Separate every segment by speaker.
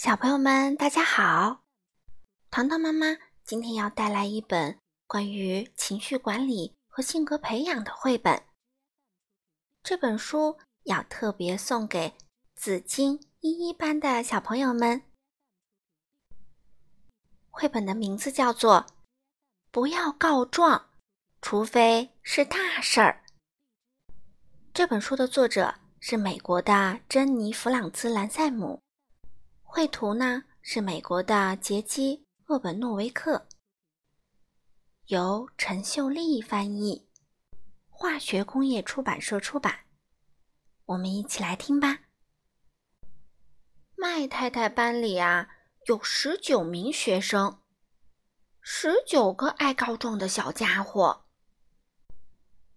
Speaker 1: 小朋友们，大家好！糖糖妈妈今天要带来一本关于情绪管理和性格培养的绘本。这本书要特别送给紫金一一班的小朋友们。绘本的名字叫做《不要告状，除非是大事儿》。这本书的作者是美国的珍妮·弗朗兹·兰塞姆。绘图呢是美国的杰基·厄本诺维克，由陈秀丽翻译，化学工业出版社出版。我们一起来听吧。麦太太班里啊有十九名学生，十九个爱告状的小家伙。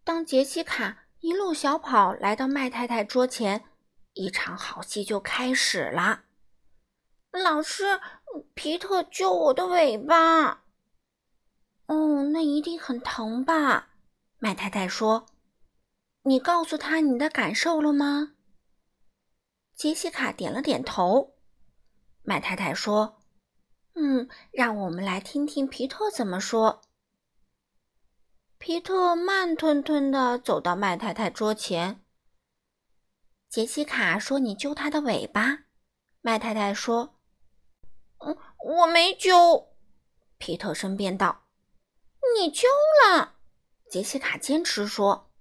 Speaker 1: 当杰西卡一路小跑来到麦太太桌前，一场好戏就开始了。老师，皮特揪我的尾巴。哦，那一定很疼吧？麦太太说：“你告诉他你的感受了吗？”杰西卡点了点头。麦太太说：“嗯，让我们来听听皮特怎么说。”皮特慢吞吞的走到麦太太桌前。杰西卡说：“你揪他的尾巴。”麦太太说。嗯，我没揪。皮特申辩道：“你揪了。”杰西卡坚持说：“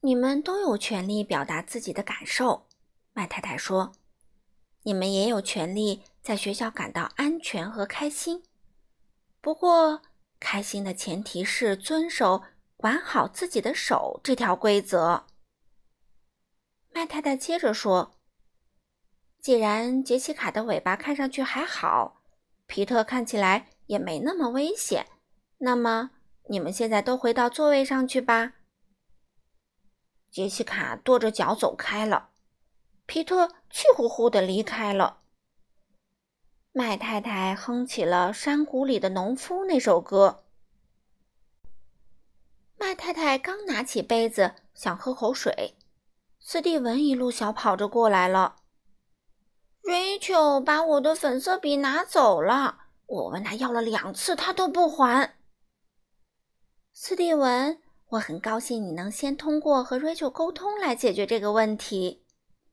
Speaker 1: 你们都有权利表达自己的感受。”麦太太说：“你们也有权利在学校感到安全和开心。不过，开心的前提是遵守‘管好自己的手’这条规则。”麦太太接着说。既然杰西卡的尾巴看上去还好，皮特看起来也没那么危险，那么你们现在都回到座位上去吧。杰西卡跺着脚走开了，皮特气呼呼地离开了。麦太太哼起了《山谷里的农夫》那首歌。麦太太刚拿起杯子想喝口水，斯蒂文一路小跑着过来了。瑞秋把我的粉色笔拿走了，我问他要了两次，他都不还。斯蒂文，我很高兴你能先通过和瑞秋沟通来解决这个问题。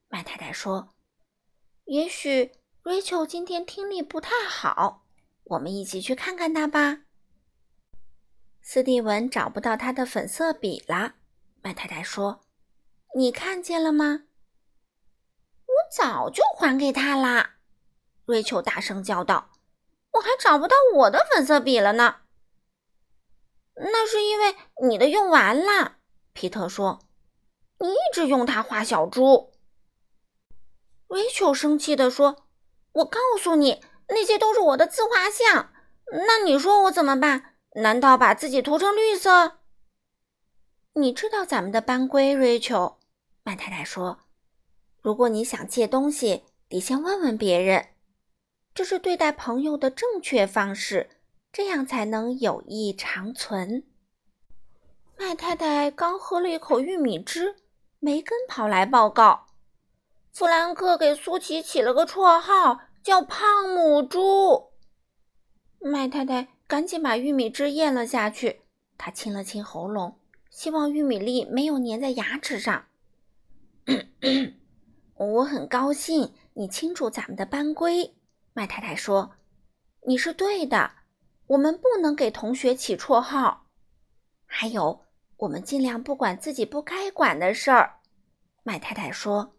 Speaker 1: 麦太太说：“也许瑞秋今天听力不太好，我们一起去看看他吧。”斯蒂文找不到他的粉色笔了。麦太太说：“你看见了吗？”早就还给他啦！瑞秋大声叫道：“我还找不到我的粉色笔了呢。”那是因为你的用完了。皮特说：“你一直用它画小猪。”瑞秋生气地说：“我告诉你，那些都是我的自画像。那你说我怎么办？难道把自己涂成绿色？”你知道咱们的班规，瑞秋。麦太太说。如果你想借东西，得先问问别人，这是对待朋友的正确方式，这样才能友谊长存。麦太太刚喝了一口玉米汁，梅根跑来报告：弗兰克给苏琪起了个绰号，叫“胖母猪”。麦太太赶紧把玉米汁咽了下去，她清了清喉咙，希望玉米粒没有粘在牙齿上。我很高兴你清楚咱们的班规，麦太太说：“你是对的，我们不能给同学起绰号。还有，我们尽量不管自己不该管的事儿。”麦太太说：“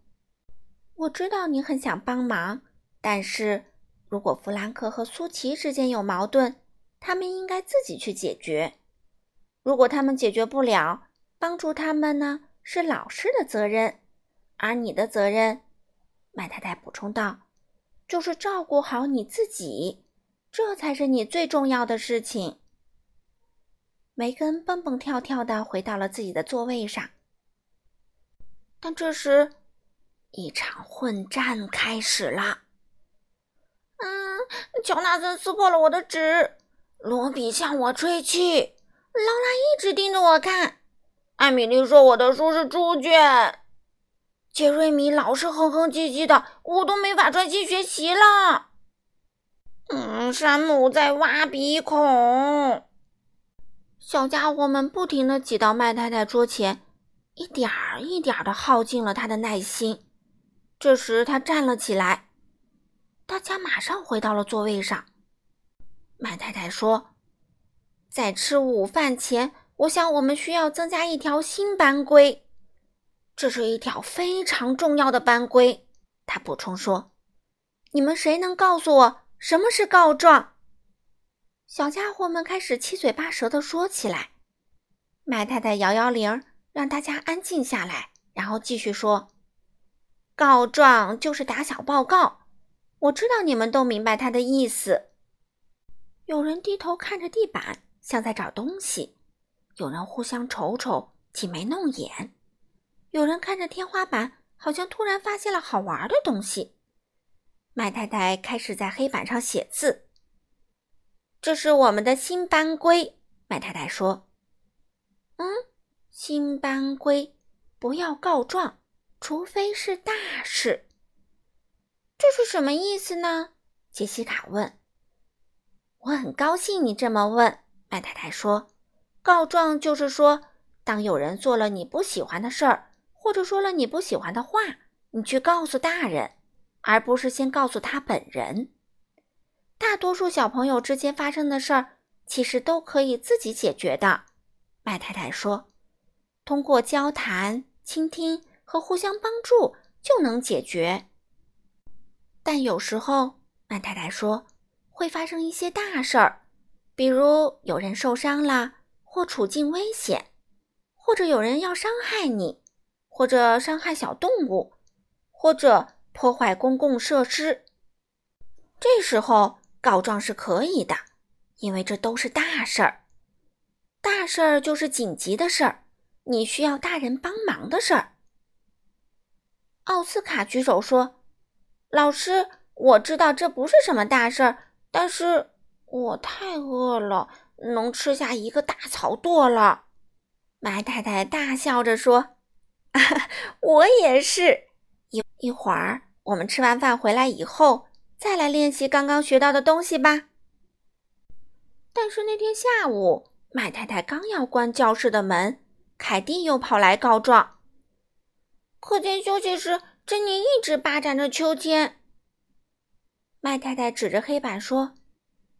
Speaker 1: 我知道你很想帮忙，但是如果弗兰克和苏琪之间有矛盾，他们应该自己去解决。如果他们解决不了，帮助他们呢是老师的责任。”而你的责任，麦太太补充道，就是照顾好你自己，这才是你最重要的事情。梅根蹦蹦跳跳的回到了自己的座位上，但这时，一场混战开始了。嗯，乔纳森撕破了我的纸，罗比向我吹气，劳拉一直盯着我看，艾米丽说我的书是猪圈。杰瑞米老是哼哼唧唧的，我都没法专心学习了。嗯，山姆在挖鼻孔。小家伙们不停地挤到麦太太桌前，一点儿一点儿地耗尽了他的耐心。这时，他站了起来，大家马上回到了座位上。麦太太说：“在吃午饭前，我想我们需要增加一条新班规。这是一条非常重要的班规。”他补充说：“你们谁能告诉我什么是告状？”小家伙们开始七嘴八舌地说起来。麦太太摇摇铃，让大家安静下来，然后继续说。告状就是打小报告，我知道你们都明白他的意思。有人低头看着地板，像在找东西；有人互相瞅瞅，挤眉弄眼；有人看着天花板，好像突然发现了好玩的东西。麦太太开始在黑板上写字。这是我们的新班规，麦太太说：“嗯，新班规，不要告状。”除非是大事，这是什么意思呢？杰西卡问。我很高兴你这么问，麦太太说。告状就是说，当有人做了你不喜欢的事儿，或者说了你不喜欢的话，你去告诉大人，而不是先告诉他本人。大多数小朋友之间发生的事儿，其实都可以自己解决的，麦太太说。通过交谈、倾听。和互相帮助就能解决，但有时候，曼太太说会发生一些大事儿，比如有人受伤了，或处境危险，或者有人要伤害你，或者伤害小动物，或者破坏公共设施。这时候告状是可以的，因为这都是大事儿。大事儿就是紧急的事儿，你需要大人帮忙的事儿。奥斯卡举手说：“老师，我知道这不是什么大事儿，但是我太饿了，能吃下一个大草垛了。”麦太太大笑着说：“ 我也是。一一会儿，我们吃完饭回来以后，再来练习刚刚学到的东西吧。”但是那天下午，麦太太刚要关教室的门，凯蒂又跑来告状。课间休息时，珍妮一直霸占着秋千。麦太太指着黑板说：“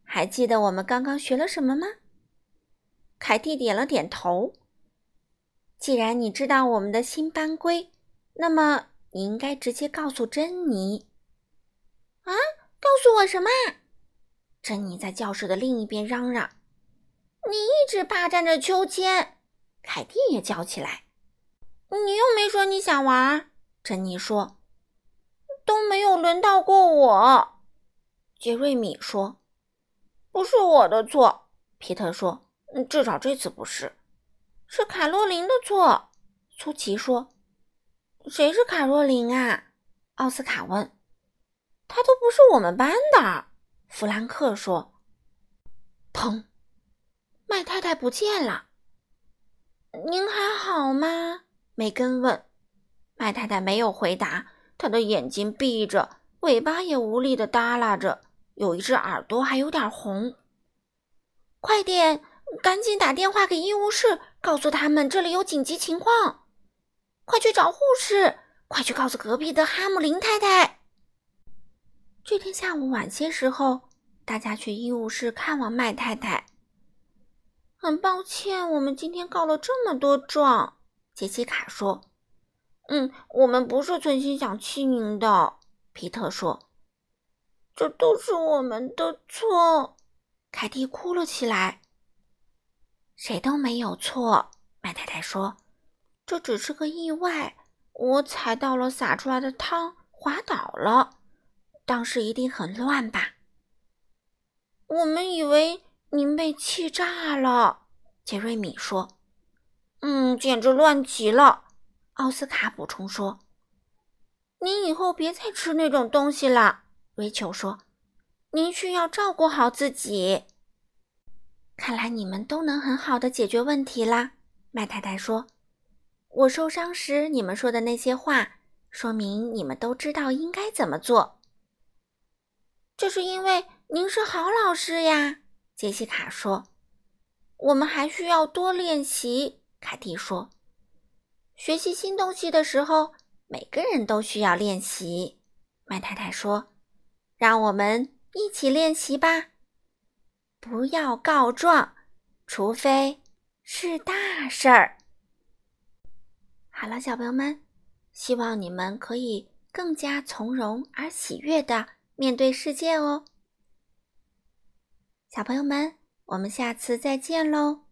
Speaker 1: 还记得我们刚刚学了什么吗？”凯蒂点了点头。既然你知道我们的新班规，那么你应该直接告诉珍妮。啊，告诉我什么？珍妮在教室的另一边嚷嚷：“你一直霸占着秋千！”凯蒂也叫起来。你又没说你想玩，珍妮说。都没有轮到过我，杰瑞米说。不是我的错，皮特说。至少这次不是。是卡洛琳的错，苏琪说。谁是卡洛琳啊？奥斯卡问。他都不是我们班的，弗兰克说。砰！麦太太不见了。您还好吗？梅根问，麦太太没有回答。她的眼睛闭着，尾巴也无力地耷拉着，有一只耳朵还有点红。快点，赶紧打电话给医务室，告诉他们这里有紧急情况。快去找护士，快去告诉隔壁的哈姆林太太。这天下午晚些时候，大家去医务室看望麦太太。很抱歉，我们今天告了这么多状。杰西卡说：“嗯，我们不是存心想气您的。”皮特说：“这都是我们的错。”凯蒂哭了起来。“谁都没有错。”麦太太说：“这只是个意外，我踩到了洒出来的汤，滑倒了。当时一定很乱吧？”我们以为您被气炸了。”杰瑞米说。嗯，简直乱极了。奥斯卡补充说：“您以后别再吃那种东西了。”瑞秋说：“您需要照顾好自己。”看来你们都能很好的解决问题啦。麦太太说：“我受伤时你们说的那些话，说明你们都知道应该怎么做。这是因为您是好老师呀，杰西卡说。我们还需要多练习，凯蒂说。学习新东西的时候，每个人都需要练习。麦太太说：“让我们一起练习吧，不要告状，除非是大事儿。”好了，小朋友们，希望你们可以更加从容而喜悦的面对世界哦。小朋友们，我们下次再见喽。